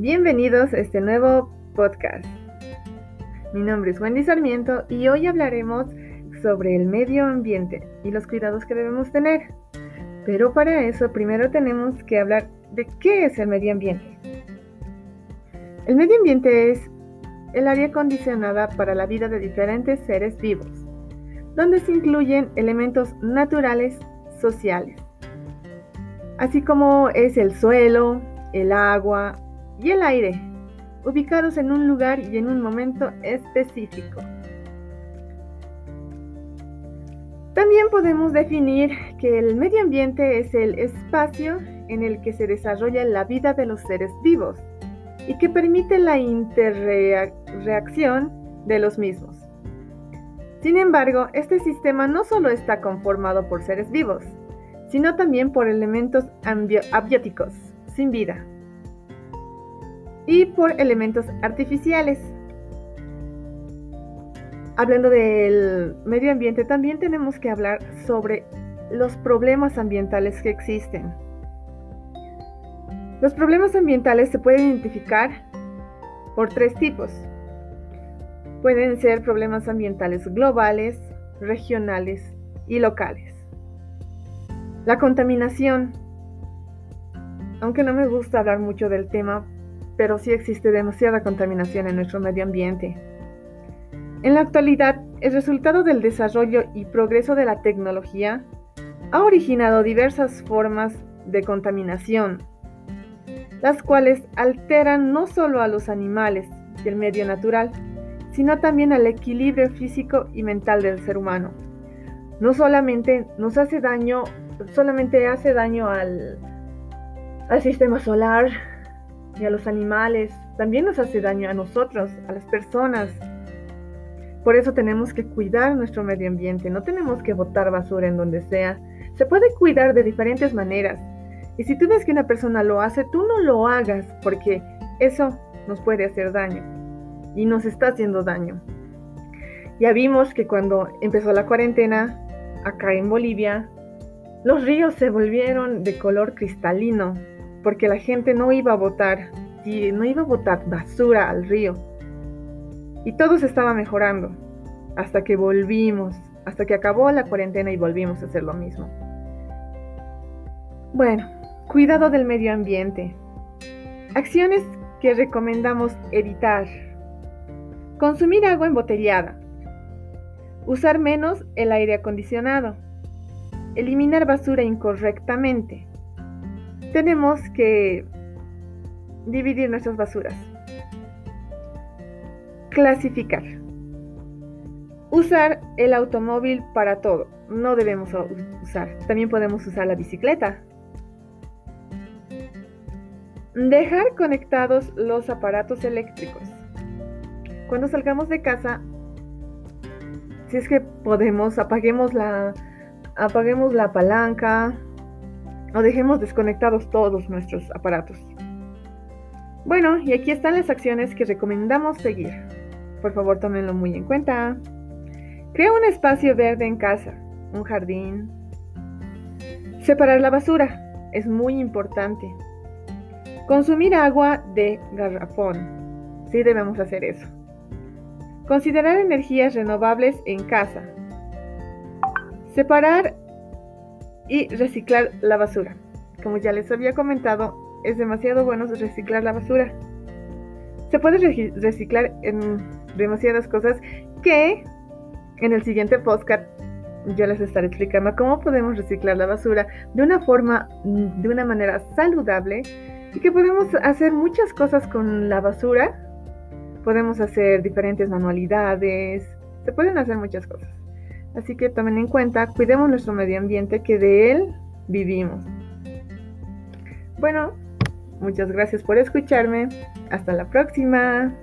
Bienvenidos a este nuevo podcast. Mi nombre es Wendy Sarmiento y hoy hablaremos sobre el medio ambiente y los cuidados que debemos tener. Pero para eso primero tenemos que hablar de qué es el medio ambiente. El medio ambiente es el área condicionada para la vida de diferentes seres vivos, donde se incluyen elementos naturales, sociales, así como es el suelo, el agua, y el aire, ubicados en un lugar y en un momento específico. También podemos definir que el medio ambiente es el espacio en el que se desarrolla la vida de los seres vivos y que permite la interreacción de los mismos. Sin embargo, este sistema no solo está conformado por seres vivos, sino también por elementos abióticos, sin vida y por elementos artificiales. Hablando del medio ambiente, también tenemos que hablar sobre los problemas ambientales que existen. Los problemas ambientales se pueden identificar por tres tipos. Pueden ser problemas ambientales globales, regionales y locales. La contaminación. Aunque no me gusta hablar mucho del tema pero sí existe demasiada contaminación en nuestro medio ambiente. En la actualidad, el resultado del desarrollo y progreso de la tecnología ha originado diversas formas de contaminación, las cuales alteran no solo a los animales y el medio natural, sino también al equilibrio físico y mental del ser humano. No solamente nos hace daño, solamente hace daño al, al sistema solar, y a los animales, también nos hace daño a nosotros, a las personas. Por eso tenemos que cuidar nuestro medio ambiente, no tenemos que botar basura en donde sea. Se puede cuidar de diferentes maneras. Y si tú ves que una persona lo hace, tú no lo hagas porque eso nos puede hacer daño y nos está haciendo daño. Ya vimos que cuando empezó la cuarentena acá en Bolivia, los ríos se volvieron de color cristalino, porque la gente no iba a botar y no iba a botar basura al río. Y todo se estaba mejorando hasta que volvimos, hasta que acabó la cuarentena y volvimos a hacer lo mismo. Bueno, cuidado del medio ambiente. Acciones que recomendamos evitar. Consumir agua embotellada. Usar menos el aire acondicionado. Eliminar basura incorrectamente tenemos que dividir nuestras basuras. Clasificar. Usar el automóvil para todo. No debemos usar. También podemos usar la bicicleta. Dejar conectados los aparatos eléctricos. Cuando salgamos de casa, si es que podemos, apaguemos la, apaguemos la palanca, o dejemos desconectados todos nuestros aparatos. Bueno, y aquí están las acciones que recomendamos seguir. Por favor, tómenlo muy en cuenta. Crea un espacio verde en casa, un jardín. Separar la basura es muy importante. Consumir agua de garrafón. Sí debemos hacer eso. Considerar energías renovables en casa. Separar y reciclar la basura. Como ya les había comentado, es demasiado bueno reciclar la basura. Se puede reciclar en demasiadas cosas que en el siguiente podcast yo les estaré explicando cómo podemos reciclar la basura de una forma, de una manera saludable y que podemos hacer muchas cosas con la basura. Podemos hacer diferentes manualidades, se pueden hacer muchas cosas. Así que tomen en cuenta, cuidemos nuestro medio ambiente que de él vivimos. Bueno, muchas gracias por escucharme. Hasta la próxima.